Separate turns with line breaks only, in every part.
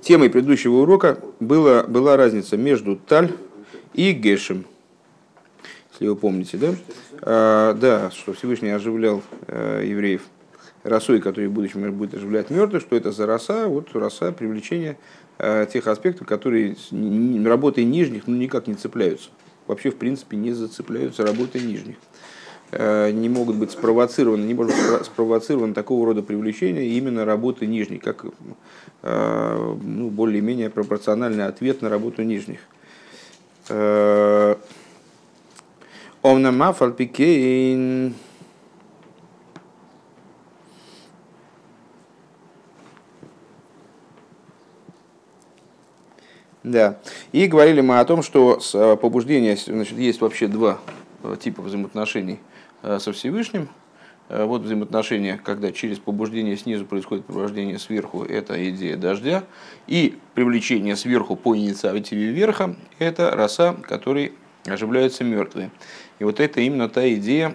Темой предыдущего урока была, была разница между Таль и Гешем. Если вы помните, да? А, да, что Всевышний оживлял а, евреев росой, который в будущем будет оживлять мертвых, что это за роса, вот роса привлечения а, тех аспектов, которые работой нижних ну, никак не цепляются. Вообще, в принципе, не зацепляются работой нижних. Э, не могут быть спровоцированы, не может быть спровоцировано такого рода привлечение именно работы нижней, как э, ну, более-менее пропорциональный ответ на работу нижних. Э, Омна пикейн. Да. И говорили мы о том, что побуждение, значит, есть вообще два типа взаимоотношений – Э, со Всевышним. Э, вот взаимоотношения, когда через побуждение снизу происходит побуждение сверху, это идея дождя. И привлечение сверху по инициативе верха, это роса, которой оживляются мертвые. И вот это именно та идея,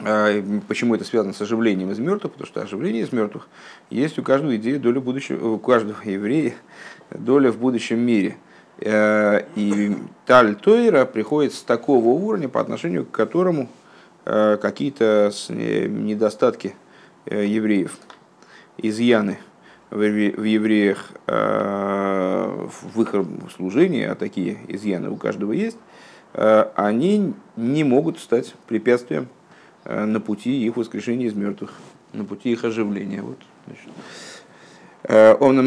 э, Почему это связано с оживлением из мертвых? Потому что оживление из мертвых есть у каждого идеи доля будущего, у каждого еврея доля в будущем мире. И Таль Тойра приходит с такого уровня, по отношению к которому Э, какие-то э, недостатки э, евреев, изъяны в евреях в их служении, а такие изъяны у каждого есть, они не могут стать препятствием на пути их воскрешения из мертвых, на пути их оживления. Вот, Он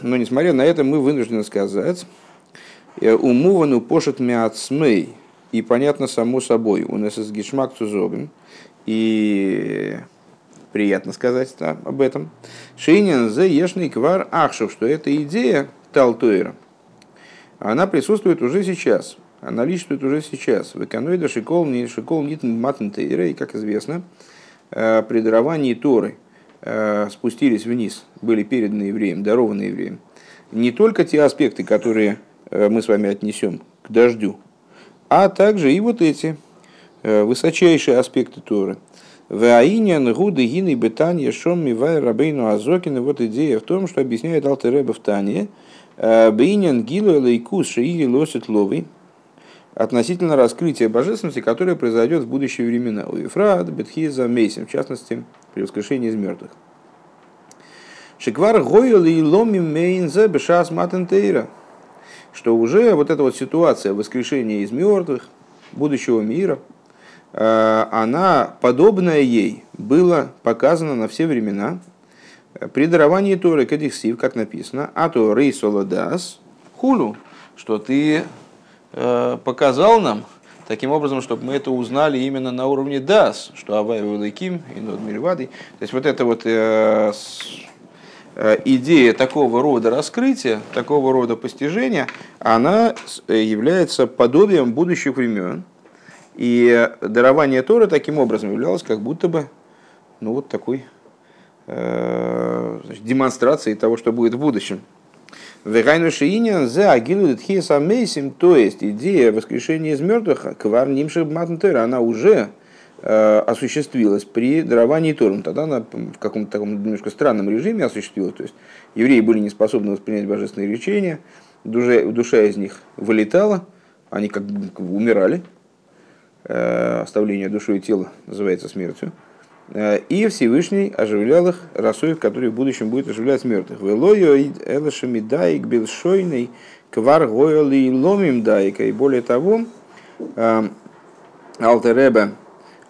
но несмотря на это, мы вынуждены сказать, умувану пошет мяцмей, и понятно само собой. У нас из гешмак цузоген. И приятно сказать да, об этом. Шейнин за ешный квар ахшев, что эта идея Талтуэра, она присутствует уже сейчас. Она наличествует уже сейчас. В экономиде шикол не шикол нит матнтейра, и, как известно, э, при даровании Торы э, спустились вниз, были переданы евреям, дарованы евреям. Не только те аспекты, которые э, мы с вами отнесем к дождю, а также и вот эти э, высочайшие аспекты Торы. Ваинян гуды гины бетан ешом мивай рабейну азокин. Вот идея в том, что объясняет Алтереба в Тане. «Э, Бейнян гилу лейкус шииги лосит ловый относительно раскрытия божественности, которое произойдет в будущие времена. У Ефрат, Бетхиза, Мейсим, в частности, при воскрешении из мертвых. Шиквар гойл и ломим мейнзе бешас матентейра что уже вот эта вот ситуация воскрешения из мертвых, будущего мира, э, она, подобная ей, была показана на все времена при даровании Торы Кадихсив, как написано, а то рейсоладас хулу, что ты э, показал нам, таким образом, чтобы мы это узнали именно на уровне дас, что Авай Великим и Нод Мильвады. То есть вот это вот э, Э, идея такого рода раскрытия, такого рода постижения, она э, является подобием будущих времен. И дарование Тора таким образом являлось как будто бы ну, вот такой э, значит, демонстрацией того, что будет в будущем. Вегайну шиинин за агилу то есть идея воскрешения из мертвых, квар нимших она уже Э, осуществилась при даровании Тором. Тогда она в каком-то таком немножко странном режиме осуществилась. То есть евреи были не способны воспринять божественные речения, душа, душа из них вылетала, они как бы умирали. Э, оставление души и тела называется смертью. Э, и Всевышний оживлял их росой, который в будущем будет оживлять мертвых. Квар ломим даика. И более того, Алтереба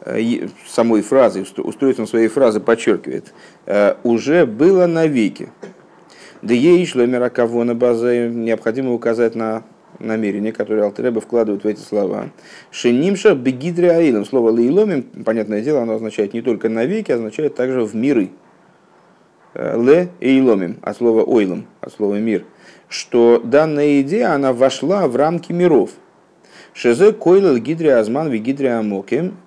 Э, самой фразы, устройством своей фразы подчеркивает, э, уже было навеки. Да ей шло кого на базе, необходимо указать на намерение, которое Алтереба вкладывает в эти слова. Шенимша бегидре аилом. Слово лейломим, понятное дело, оно означает не только навеки, означает также в миры. Э, ле эйломим, от слова ойлом, от слова мир. Что данная идея, она вошла в рамки миров. Шезе койлел гидри азман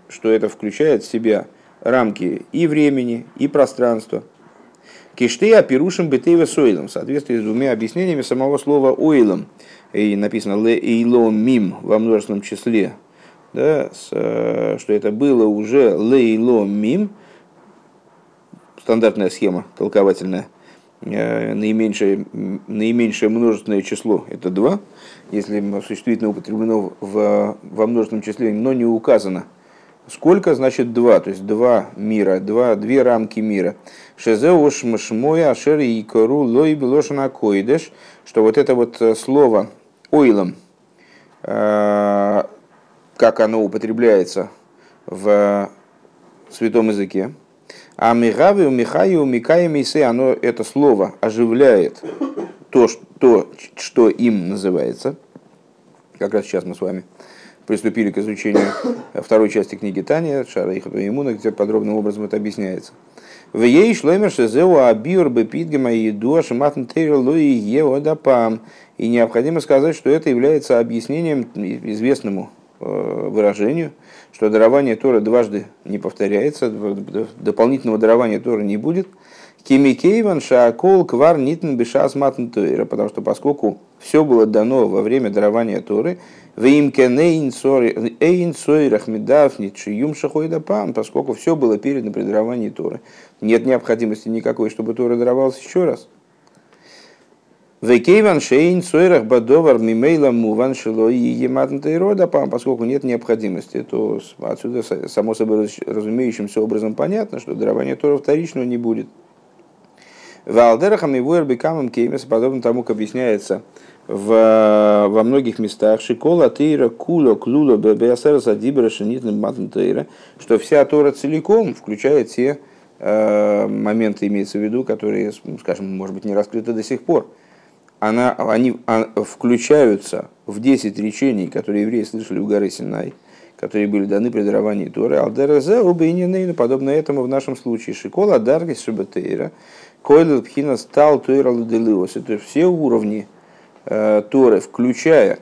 что это включает в себя рамки и времени, и пространства. Кишты опирушим бетейва сойлом, в соответствии с двумя объяснениями самого слова ойлом. И написано ле эйлом мим во множественном числе, да, с, э, что это было уже лейлом мим, стандартная схема толковательная – наименьшее, наименьшее множественное число – это 2. Если существительное употреблено в, во множественном числе, но не указано, сколько, значит 2, то есть два мира, два, две рамки мира. Шезеуш мшмоя ашер и кору лой белошана койдеш, что вот это вот слово ойлом, как оно употребляется в святом языке, а мигави Михаю Микая Мисе, оно это слово оживляет то, то, что им называется. Как раз сейчас мы с вами приступили к изучению второй части книги Таня, Шара Ихату Имуна, где подробным образом это объясняется. В ей шлемер шезеу абиур бепидгема и дуаш матн луи еодапам. И необходимо сказать, что это является объяснением известному э, выражению – что дарование Тора дважды не повторяется, дополнительного дарования Тора не будет. Кимикейван шаакол квар нитн бешас матн тойра, потому что поскольку все было дано во время дарования Торы, поскольку все было передано при даровании Торы. Нет необходимости никакой, чтобы Тора даровалась еще раз. Векейван шейн сойрах бадовар мимейла муван шило и ематнта рода, поскольку нет необходимости, то отсюда само собой разумеющимся образом понятно, что дарование Тора вторичного не будет. Валдерахам и Вуэрбекамом Кеймес, подобно тому, как объясняется в, во многих местах, Шикола Тейра Куло Клуло Беасера Садибра Шенитным Матнтейра, что вся Тора целиком включает те э, моменты, имеется в виду, которые, скажем, может быть, не раскрыты до сих пор она, они а, включаются в 10 речений, которые евреи слышали у горы Синай, которые были даны при даровании Торы. Алдерезе убейнинейна, подобно этому в нашем случае. Шикола даргис шабатейра, койлел пхина стал тойра ладелиос. Это все уровни э, Торы, включая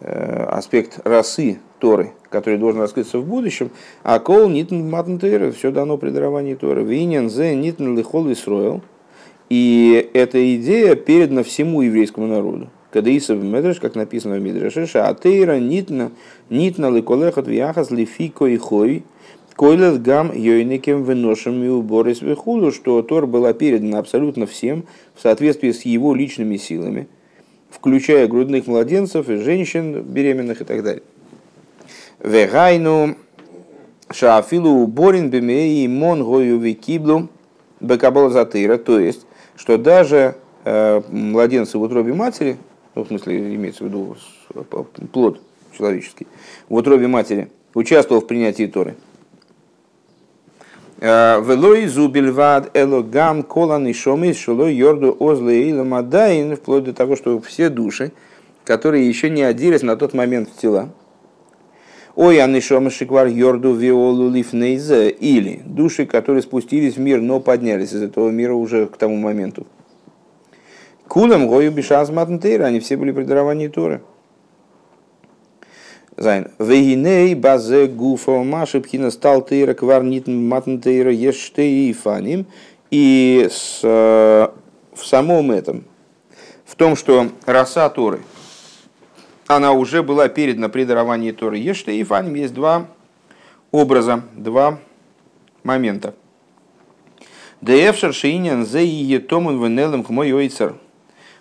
э, аспект расы Торы, который должен раскрыться в будущем, а кол нитн матн все дано при даровании Торы. Винен зе нитн лихол исроил – и эта идея передана всему еврейскому народу. Кадаисов Медреш, как написано в Мидреше, Шаатейра нитна, нитна ликолехот вяхас лифико и хой, койлет гам йойникем выношем и уборис вихулу, что Тор была передана абсолютно всем в соответствии с его личными силами, включая грудных младенцев и женщин беременных и так далее. Вегайну шаафилу уборин бемеи мон гою викиблу бекабол затыра, то есть что даже э, младенцы в утробе матери, ну, в смысле имеется в виду плод человеческий, в утробе матери участвовал в принятии Торы. Э, Велой зубильвад элогам колан и шомис шело йорду озле и ламадайн, вплоть до того, что все души, которые еще не оделись на тот момент в тела, Ой, анишома шиквар йорду виолу лифнейзе. Или души, которые спустились в мир, но поднялись из этого мира уже к тому моменту. Кулам гою бишаз матнтейра. Они все были при даровании Торы. Зайн. Вегиней базе гуфа маши пхина стал тейра квар нитн матнтейра ештей и фаним. И с, э, в самом этом, в том, что роса Торы – она уже была передана при даровании Торы. Еште и Фаним есть два образа, два момента. Деевшер шиинен зе и етомун венелем к мой ойцер.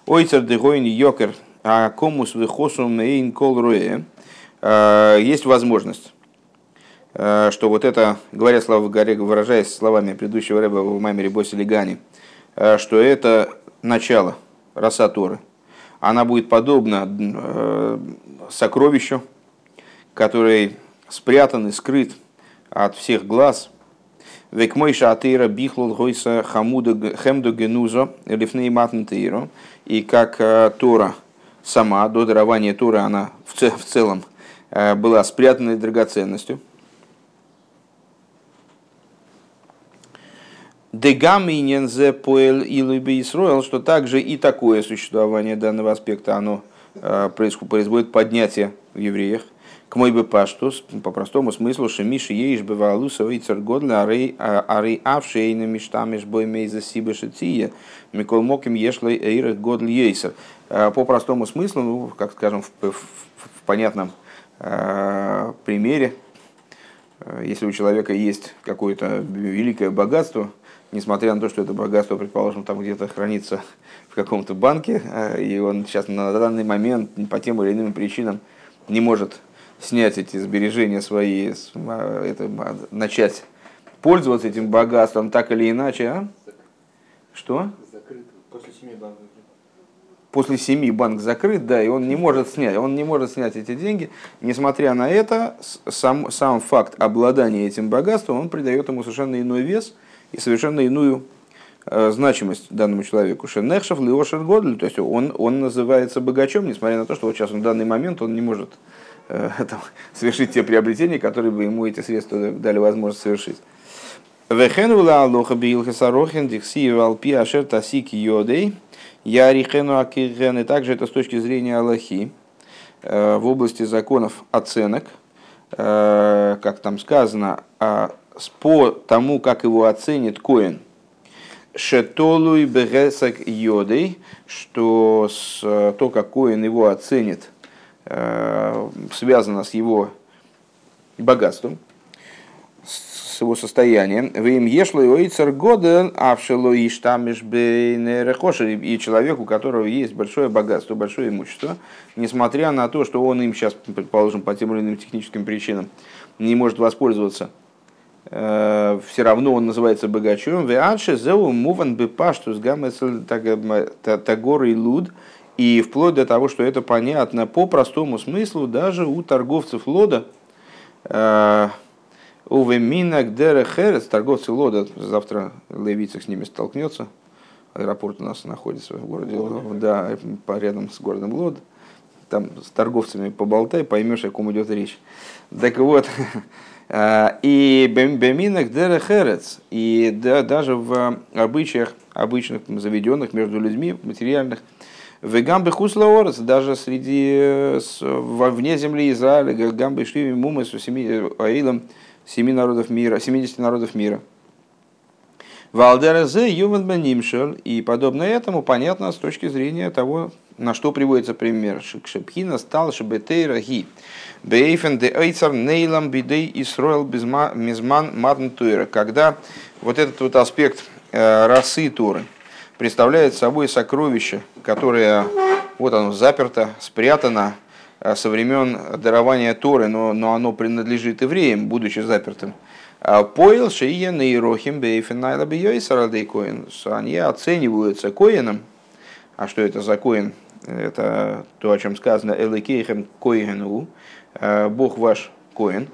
Ойцер дегойн йокер, а комус выхосум эйн кол руэ. А, есть возможность, а, что вот это, говоря слова горе, выражаясь словами предыдущего рэба в Маймере Боси Легани, а, что это начало роса Торы – она будет подобна э, сокровищу, который спрятан и скрыт от всех глаз. Век мой шатыра бихлул гойса хемду генузо лифней матнтейро. И как э, Тора сама, до дарования Торы, она в, в целом э, была спрятанной драгоценностью – Дегаминен зе поэл илуби Исроил, что также и такое существование данного аспекта, оно э, производит поднятие в евреях. К мой бы паштус, по простому смыслу, что Миши еиш бывалу свой цергодля арей арей авшейна миштамиш бой мейза сибы шития микол моким ешлой эйрах годл ейсер. Э, по простому смыслу, ну, как скажем, в, в, в понятном э, примере, если у человека есть какое-то великое богатство, несмотря на то, что это богатство, предположим, там где-то хранится в каком-то банке, и он сейчас на данный момент по тем или иным причинам не может снять эти сбережения свои, это, начать пользоваться этим богатством так или иначе. А? Что?
Закрыт. После семи банков.
После семи банк закрыт, да, и он не может снять, он не может снять эти деньги. Несмотря на это, сам, сам факт обладания этим богатством, он придает ему совершенно иной вес и совершенно иную э, значимость данному человеку. Шенехшев Леошер Годль, то есть он, он называется богачом, несмотря на то, что вот сейчас в данный момент он не может э, там, совершить те приобретения, которые бы ему эти средства дали возможность совершить. Вехенула алоха. Ярихену акирен. И также это с точки зрения Аллахи э, в области законов оценок, э, как там сказано, а по тому, как его оценит Коин. Шетолуй бегесак йодей, что с, то, как Коин его оценит, э, связано с его богатством, с его состоянием. Вы им ешло и ойцер года, авшело и штамиш и человеку, у которого есть большое богатство, большое имущество, несмотря на то, что он им сейчас, предположим, по тем или иным техническим причинам не может воспользоваться, э, все равно он называется богачом. Веанше зеу муван бепаштус гамецель тагор и луд. И вплоть до того, что это понятно по простому смыслу даже у торговцев лода, э, Увеминак Дерехерец, торговцы Лода, завтра Левицах с ними столкнется. Аэропорт у нас находится в городе, да, рядом с городом Лод. Там с торговцами поболтай, поймешь, о ком идет речь. Так вот, и Беминак Дерехерец, и да, даже в обычаях, обычных заведенных между людьми, материальных, в Гамбе Хуслаорец, даже среди, вне земли Израиля, Гамбе Шливи Мумы с Аилом, семи народов мира, 70 народов мира. Валдерезе Юман Нимшел, и подобно этому понятно с точки зрения того, на что приводится пример. Шепхина стал шебетейра ги. Бейфен де эйцар нейлам бидей Исроэл мизман мадн Когда вот этот вот аспект э, расы Торы представляет собой сокровище, которое вот оно заперто, спрятано Э, со времен дарования Торы, но, но оно принадлежит евреям, будучи запертым. А Поил Шиен и Рохим Бейфенайла Бейойсарадей Коин. Они оцениваются Коином. А что это за Коин? Это то, о чем сказано Эликейхем Коину, э, Бог ваш Коин.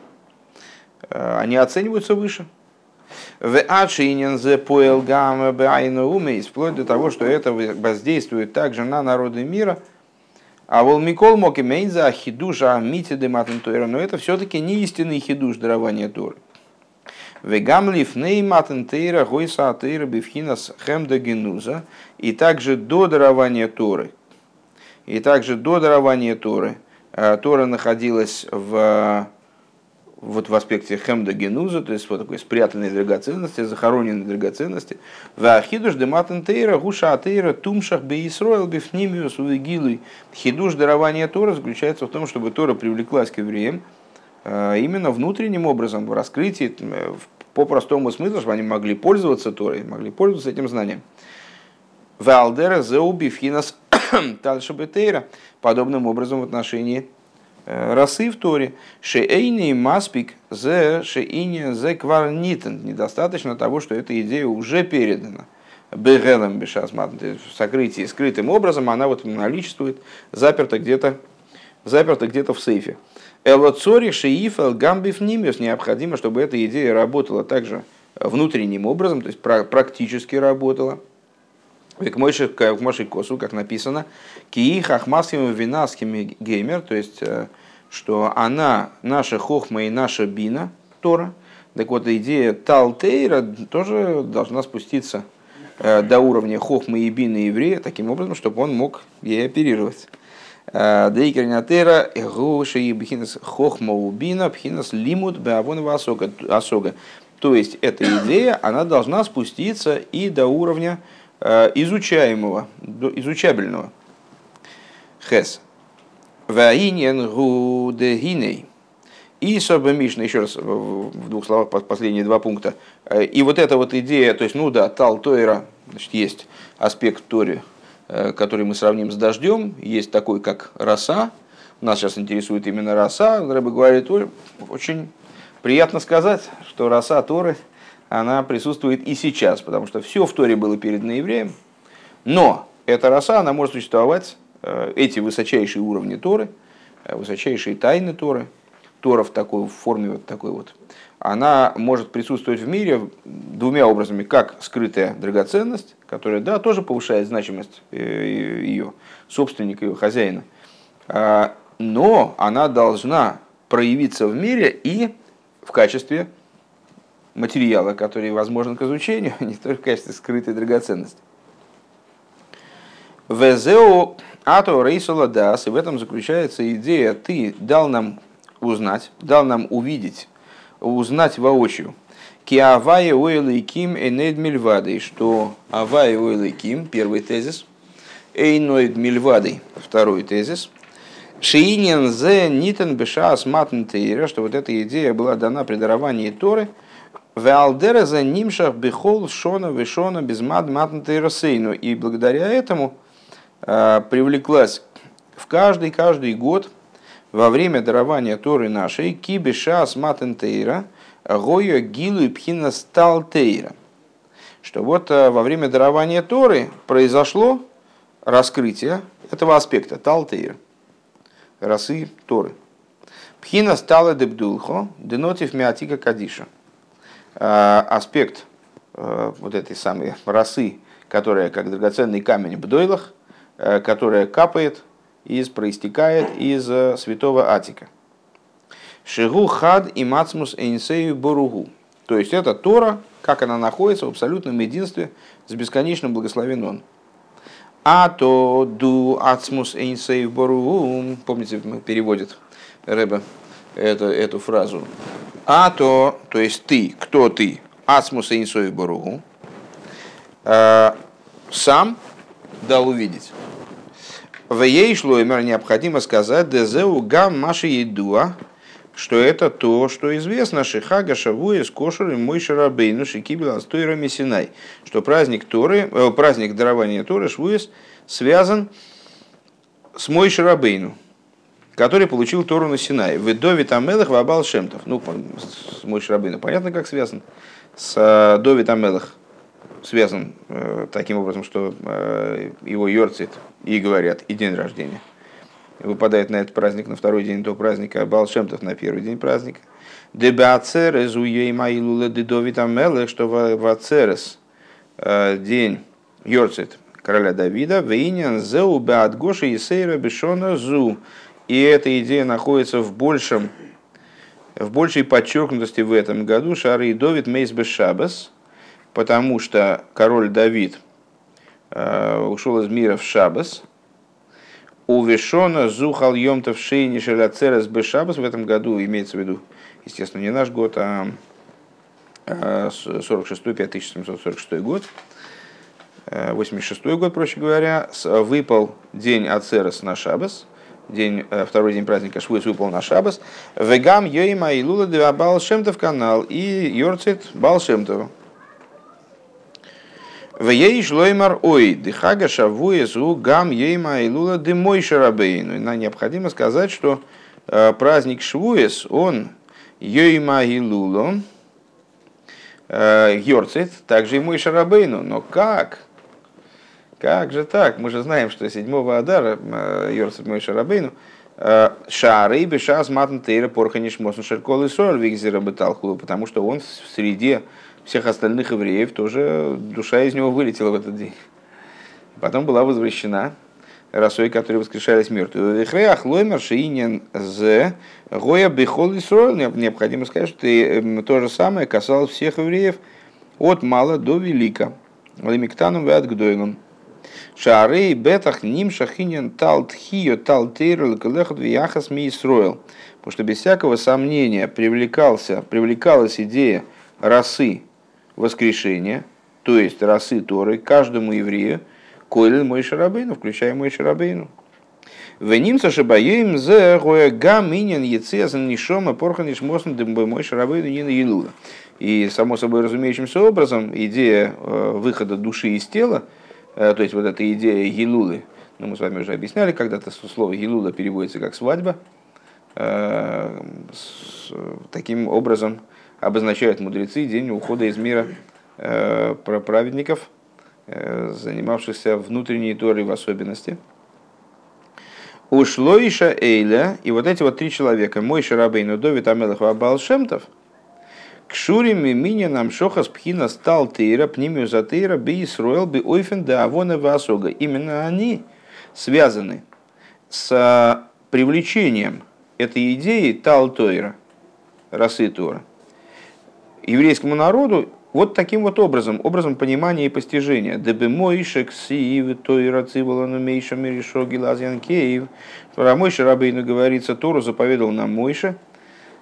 Э, они оцениваются выше. В Ачинен зе поэл гамма байну вплоть до того, что это воздействует также на народы мира – а вол Микол мог иметь за хидуша мити дематн Тойра, но это все-таки не истинный хидуш дарования Торы. Вегамлиф ней матн Тейра гойса Тейра бифхинас хемда генуза. И также до дарования Торы. И также до дарования Торы. Э, Тора находилась в вот в аспекте хемда генуза, то есть вот такой спрятанной драгоценности, захороненной драгоценности. Вахидуш дематен тейра гуша атеира тумшах бейсроил бифнимиус увигилуй. Хидуш дарования Тора заключается в том, чтобы Тора привлеклась к евреям э, именно внутренним образом, в раскрытии, э, по простому смыслу, чтобы они могли пользоваться Торой, могли пользоваться этим знанием. Валдера зеуби финас тальшабетейра. Подобным образом в отношении Э, расы в Торе. Шеэйни маспик зе шеини зе кварнитен. Недостаточно того, что эта идея уже передана. Бегелем бешасмат. В сокрытии скрытым образом она вот наличествует, заперта где-то заперта где-то в сейфе. Элоцори шеифел гамбив нимиус. Необходимо, чтобы эта идея работала также внутренним образом, то есть практически работала. К Мойши Косу, как написано, Кии хахмасхим винаским геймер, то есть э, что она наша хохма и наша бина, Тора. Так вот, идея Талтейра тоже должна спуститься э, до уровня хохмы и бины еврея, таким образом, чтобы он мог ей оперировать. Э, Дейкернатера, Эгуши и Бхинас Хохма Убина, Бхинас Лимут Беавонова Асога. То есть, эта идея, она должна спуститься и до уровня изучаемого, изучабельного. Хес. Ваинен гудегиней. И Соба Мишна, еще раз в двух словах, последние два пункта. И вот эта вот идея, то есть, ну да, Тал Тойра, значит, есть аспект Тори, который мы сравним с дождем, есть такой, как роса. Нас сейчас интересует именно роса. Рэбе говорит, очень приятно сказать, что роса Торы, она присутствует и сейчас, потому что все в Торе было передано евреям. Но эта роса, она может существовать, эти высочайшие уровни Торы, высочайшие тайны Торы – Тора в такой в форме вот такой вот, она может присутствовать в мире двумя образами, как скрытая драгоценность, которая, да, тоже повышает значимость э, ее, собственника, ее хозяина, а, но она должна проявиться в мире и в качестве материала, который возможен к изучению, не только в качестве скрытой драгоценности. Везео ато рейсола дас, и в этом заключается идея, ты дал нам узнать, дал нам увидеть, узнать воочию. Киавая уэлэйким энэд мильвадой, что авая уэлэйким, первый тезис, эйноид мильвадой, второй тезис, Шиинин зе нитен беша асматн тейра, что вот эта идея была дана при даровании Торы, Веалдера за нимшах бихол шона вишона безмад матн тейрасейну. И благодаря этому э, привлеклась в каждый, каждый год во время дарования Торы нашей кибиша сматентейра гоя гилу и сталтейра. Что вот э, во время дарования Торы произошло раскрытие этого аспекта, талтейра, расы Торы. Пхина стала дебдулхо, денотив миатика кадиша. Э, аспект э, вот этой самой расы, которая как драгоценный камень в дойлах, которая капает из, проистекает из э, святого Атика. Шигу хад и мацмус эйнсею боругу. То есть это Тора, как она находится в абсолютном единстве с бесконечным благословен. А то ду ацмус эйнсею боругу. Помните, переводит Рэбе эту, эту фразу. А то, то есть ты, кто ты, ацмус эйнсею боругу, э, сам дал увидеть. В ей шлоймер необходимо сказать дезеу гам маши едуа, что это то, что известно Шихага Шавуя с Кошер и Мой Шарабейну Шикибел Астойра Мессинай, что праздник, Торы, э, праздник дарования Торы Швуес связан с Мой Шарабейну, который получил Тору на Синай. В Довит Амелах Вабал Шемтов. Ну, с Мой Шарабейну понятно, как связан. С э, Довит Амелах связан э, таким образом, что э, его Йорцит и говорят, и день рождения. Выпадает на этот праздник на второй день до праздника, а Балшемтов на первый день праздника. Дебацерес уей маилула дедовита мелех, что в Ацерес э, день Йорцит короля Давида, вейнян зеу беат и сейра бешона зу. И эта идея находится в большем в большей подчеркнутости в этом году. Шары и Довид Мейс Бешабас, потому что король Давид э, ушел из мира в Шабас. У Вишона зухал йомтов шейни шеляцерес бешабас в этом году, имеется в виду, естественно, не наш год, а 46-й, 5746 год, 86 э, год, проще говоря, выпал день Ацерес на Шабас, день, э, второй день праздника Швуис выпал на Шабас, Вегам Йоима и Лула Бал Шемтов канал и Йорцит Бал Шемтова. В ей шлоймар ой, дыхага шавуесу гам ейма и лула дымой шарабейну. Нам необходимо сказать, что э, праздник Швуес, он ейма и луло, Йорцит, э, также и мой шарабейну. Но как? Как же так? Мы же знаем, что 7 Адара э, Йорцит мой шарабейну, Шары бешас матн тейра порханиш мосн шеркол и соль вигзера потому что он в среде всех остальных евреев тоже душа из него вылетела в этот день. Потом была возвращена росой, которые воскрешались мертвые. Вехреах лоймер шиинен з гоя бихол Необходимо сказать, что то же самое касалось всех евреев от мала до велика. Лемиктаном вят гдойлом. Шары бетах ним шахинен тал тхио тал тейрл калехот вияхас ми Потому что без всякого сомнения привлекался, привлекалась идея расы воскрешения, то есть расы Торы, каждому еврею, койлен мой шарабейну, включая мой шарабейну. Венимца шибаем зе гам минин яцезан нишома порханиш мосн мой шарабейну нина елуда. И, само собой разумеющимся образом, идея э, выхода души из тела, то есть вот эта идея елулы, ну, мы с вами уже объясняли, когда-то слово елула переводится как свадьба, э, таким образом обозначают мудрецы день ухода из мира про праведников, занимавшихся внутренней торой в особенности. Ушло Иша Эйля, и вот эти вот три человека, мой Шарабейну, Довид Амелах Абалшемтов, к Шурим и Мининам Шохас Пхина стал Тейра, Пнимию за Тейра, Би Исруэл, Би Ойфен, Да Авона Васога. Именно они связаны с привлечением этой идеи Тал Тойра, расы Тора. Еврейскому народу вот таким вот образом, образом понимания и постижения. Дебемойшек сиив тойра циволану мейша миришо гилазян кейв. Про Мойша Рабейну говорится, Тору заповедал нам Мойша,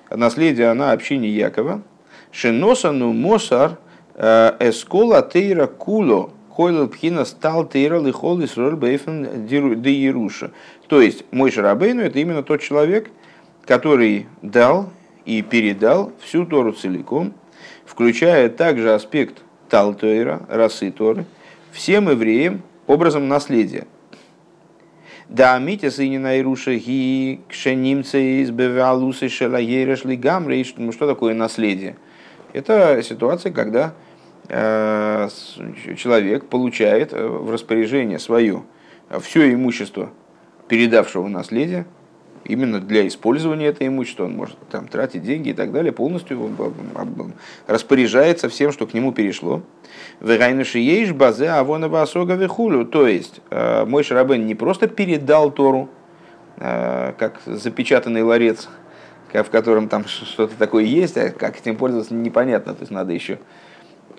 наследие она общине Якова, Шеносану Мосар э, Эскола Тейра Куло Хойлел Пхина стал Тейра Лихол Исроль Бейфен де Еруша. То есть мой Шарабейну это именно тот человек, который дал и передал всю Тору целиком, включая также аспект Талтойра, расы Торы, всем евреям образом наследия. Да, Митя сыне Найруша ги кшенимцы из бевалусы шелаереш лигамрей. Ну что такое наследие? Это ситуация, когда э, человек получает э, в распоряжение свое все имущество передавшего наследие, именно для использования этого имущества, он может там тратить деньги и так далее, полностью распоряжается всем, что к нему перешло. Вегайныши ейш базе авонова осога вихулю. То есть, э, мой Шарабен не просто передал Тору, как запечатанный ларец в котором там что-то такое есть, а как этим пользоваться непонятно. То есть надо еще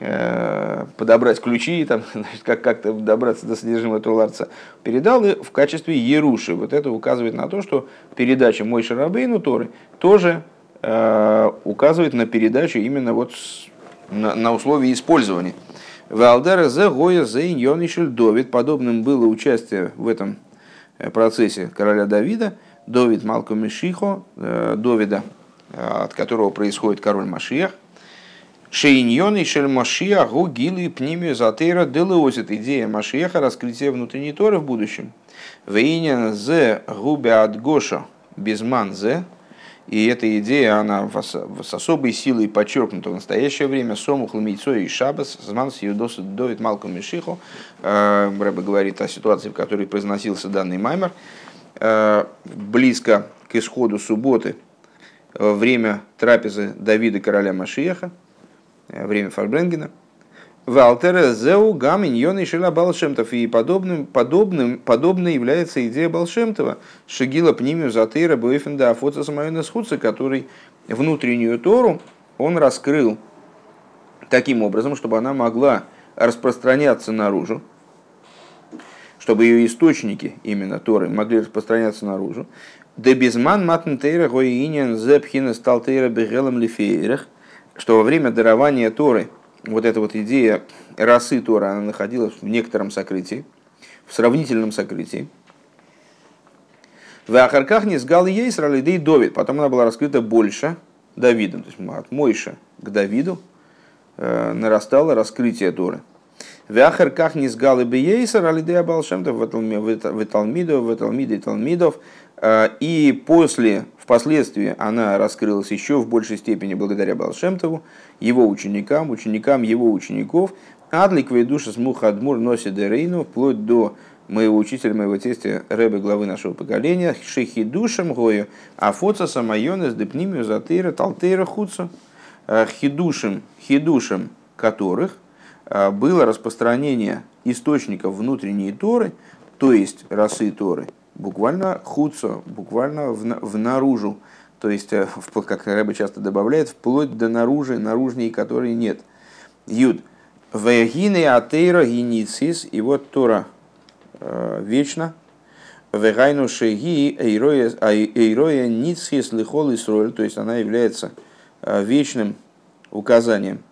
э, подобрать ключи, там, значит, как, как-то добраться до содержимого этого ларца, передал в качестве Еруши. Вот это указывает на то, что передача Мой Шарабейну Торы тоже э, указывает на передачу именно вот с, на, на условия использования. Валдера зе гоя зе иньонишель Довид. Подобным было участие в этом э, процессе короля Давида – Довид Малку Мишихо, э, Довида, э, от которого происходит король Машиях. Шейньон и Шель Машия Гугилы Пнимию Затейра Делеозит. Идея Машиеха раскрытия внутренней Торы в будущем. Вейнен зе губе от Гоша безман зе. И эта идея, она с особой силой подчеркнута в настоящее время. Сому хламейцо и шабас, зман сьюдос довид малку мишиху. Э, Рэбе говорит о ситуации, в которой произносился данный маймер. Э, близко к исходу субботы, время трапезы Давида короля Машиеха, э, время Фарбренгена, Валтере Зеу Гамин Йон и Шила Балшемтов. И подобным, подобным, подобно является идея Балшемтова. Шагила Пнимию Затыра Буэфенда Афоца Самайона Схуца, который внутреннюю Тору он раскрыл таким образом, чтобы она могла распространяться наружу, чтобы ее источники, именно Торы, могли распространяться наружу. Дебизман матнтейра гоиинен зепхина стал тейра бегелом лифейрах, что во время дарования Торы, вот эта вот идея расы Тора, она находилась в некотором сокрытии, в сравнительном сокрытии. В Ахарках не сгал ей сралидей Довид, потом она была раскрыта больше Давидом, то есть от Мойша к Давиду э, нарастало раскрытие Торы. Вяхер как не сгалы бы ейсер, алидея балшемтов в Талмидов, в Талмиде и Талмидов. Э, и после, впоследствии, она раскрылась еще в большей степени благодаря Балшемтову, его ученикам, ученикам его учеников. Адлик душа смух адмур носит дерейну, вплоть до моего учителя, моего тестя, рэбе главы нашего поколения, шехи душам гою, афоца самайонес депнимию затыра талтейра хуца, э, хидушем, хидушем которых – было распространение источников внутренней Торы, то есть расы Торы, буквально хуцо, буквально в, в наружу, то есть, э, как Рэба часто добавляет, вплоть до наружи, наружней которой нет. Юд. Вегины атейра гиницис, и вот Тора э, вечно. Вегайну шеги эйроя ницхис лихол исроль, то есть она является э, вечным указанием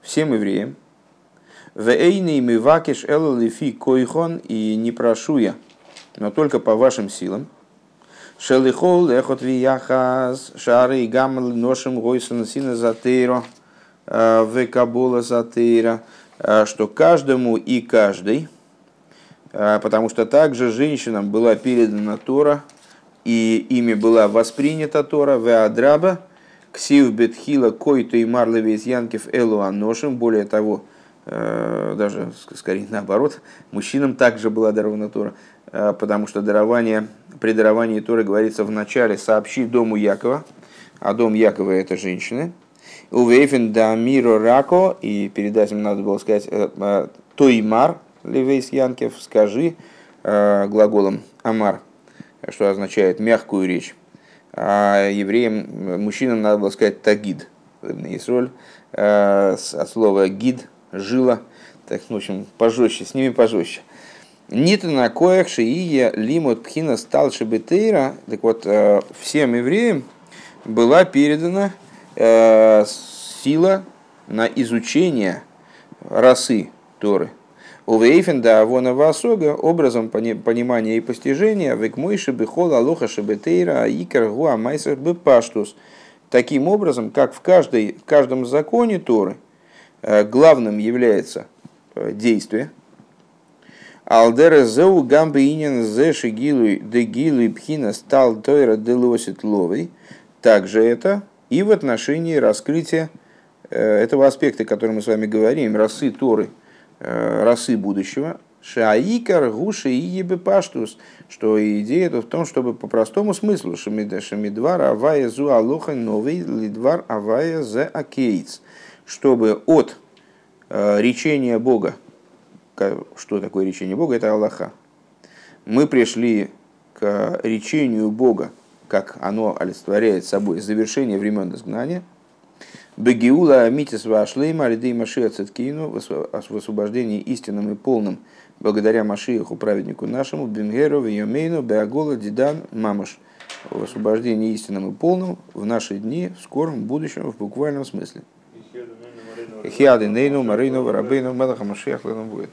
всем евреям, Вейный мивакиш эллифи койхон и не прошу я но только по вашим силам. Шелихол лехот вияхаз шары и гаммал ношим гойсана сина затейро векабола затейра, что каждому и каждый, потому что также женщинам была передана Тора, и ими была воспринята Тора, веадраба, ксив бетхила който и марлевец янкев элу аношим, более того, даже скорее наоборот, мужчинам также была дарована Тора, потому что дарование, при даровании Торы говорится в начале «сообщи дому Якова», а дом Якова это женщины. ובאופן דאמירה רכה, и перед этим надо было сказать «תאמר», לבית יעקב, скажи глаголом «אמר», что означает мягкую речь. А евреям, мужчинам надо было сказать תגיד. Есть роль от слова гид, жила. Так, ну, в общем, пожестче, с ними пожестче. Нита на коях шиия лимут пхина стал шибетейра. Так вот, всем евреям была передана сила на изучение расы Торы – у Вейфенда Авона Васога образом понимания и постижения Векмойши Бехол Алоха Шебетейра Икар Гуа Майсер Бепаштус. Таким образом, как в, каждой, в каждом законе Торы э, главным является э, действие. Алдера зеу гамбе инин зе шигилуй дегилуй пхина стал тойра делосит ловой. Также это и в отношении раскрытия э, этого аспекта, о котором мы с вами говорим, расы Торы – Э, расы будущего, Шаикар, Гуши и Ебепаштус, что идея в том, чтобы по простому смыслу Шамидвар Авая Зу Алоха Новый Лидвар Авая Зе Акейц, чтобы от э, речения Бога, что такое речение Бога, это Аллаха, мы пришли к речению Бога, как оно олицетворяет собой завершение времен изгнания – Бегиула Митис Вашлейма Алидей Машия Цеткину в освобождении истинным и полным благодаря Машииху, праведнику нашему, Бенгеру, Вейомейну, Беагола, Дидан, Мамаш. В освобождении истинным и полным в наши дни, в скором будущем, в буквальном смысле. Хиады Нейну, Марину, Варабейну, Мелаха Машиах, будет.